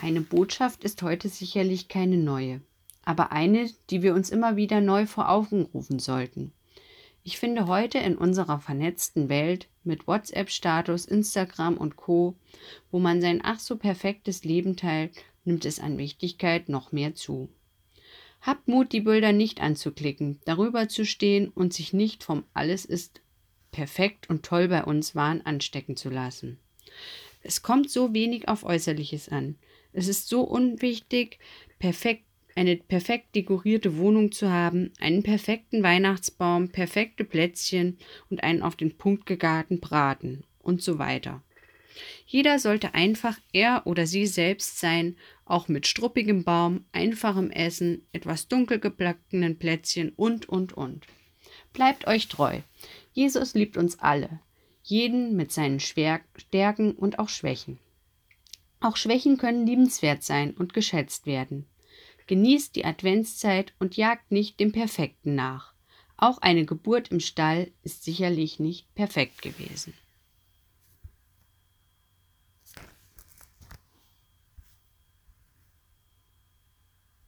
Meine Botschaft ist heute sicherlich keine neue, aber eine, die wir uns immer wieder neu vor Augen rufen sollten. Ich finde heute in unserer vernetzten Welt mit WhatsApp-Status, Instagram und Co, wo man sein ach so perfektes Leben teilt, nimmt es an Wichtigkeit noch mehr zu. Habt Mut, die Bilder nicht anzuklicken, darüber zu stehen und sich nicht vom Alles ist perfekt und toll bei uns Wahn anstecken zu lassen. Es kommt so wenig auf Äußerliches an. Es ist so unwichtig, perfekt, eine perfekt dekorierte Wohnung zu haben, einen perfekten Weihnachtsbaum, perfekte Plätzchen und einen auf den Punkt gegarten Braten und so weiter. Jeder sollte einfach er oder sie selbst sein, auch mit struppigem Baum, einfachem Essen, etwas dunkel geplackten Plätzchen und, und, und. Bleibt euch treu. Jesus liebt uns alle, jeden mit seinen Stärken und auch Schwächen. Auch Schwächen können liebenswert sein und geschätzt werden. Genießt die Adventszeit und jagt nicht dem Perfekten nach. Auch eine Geburt im Stall ist sicherlich nicht perfekt gewesen.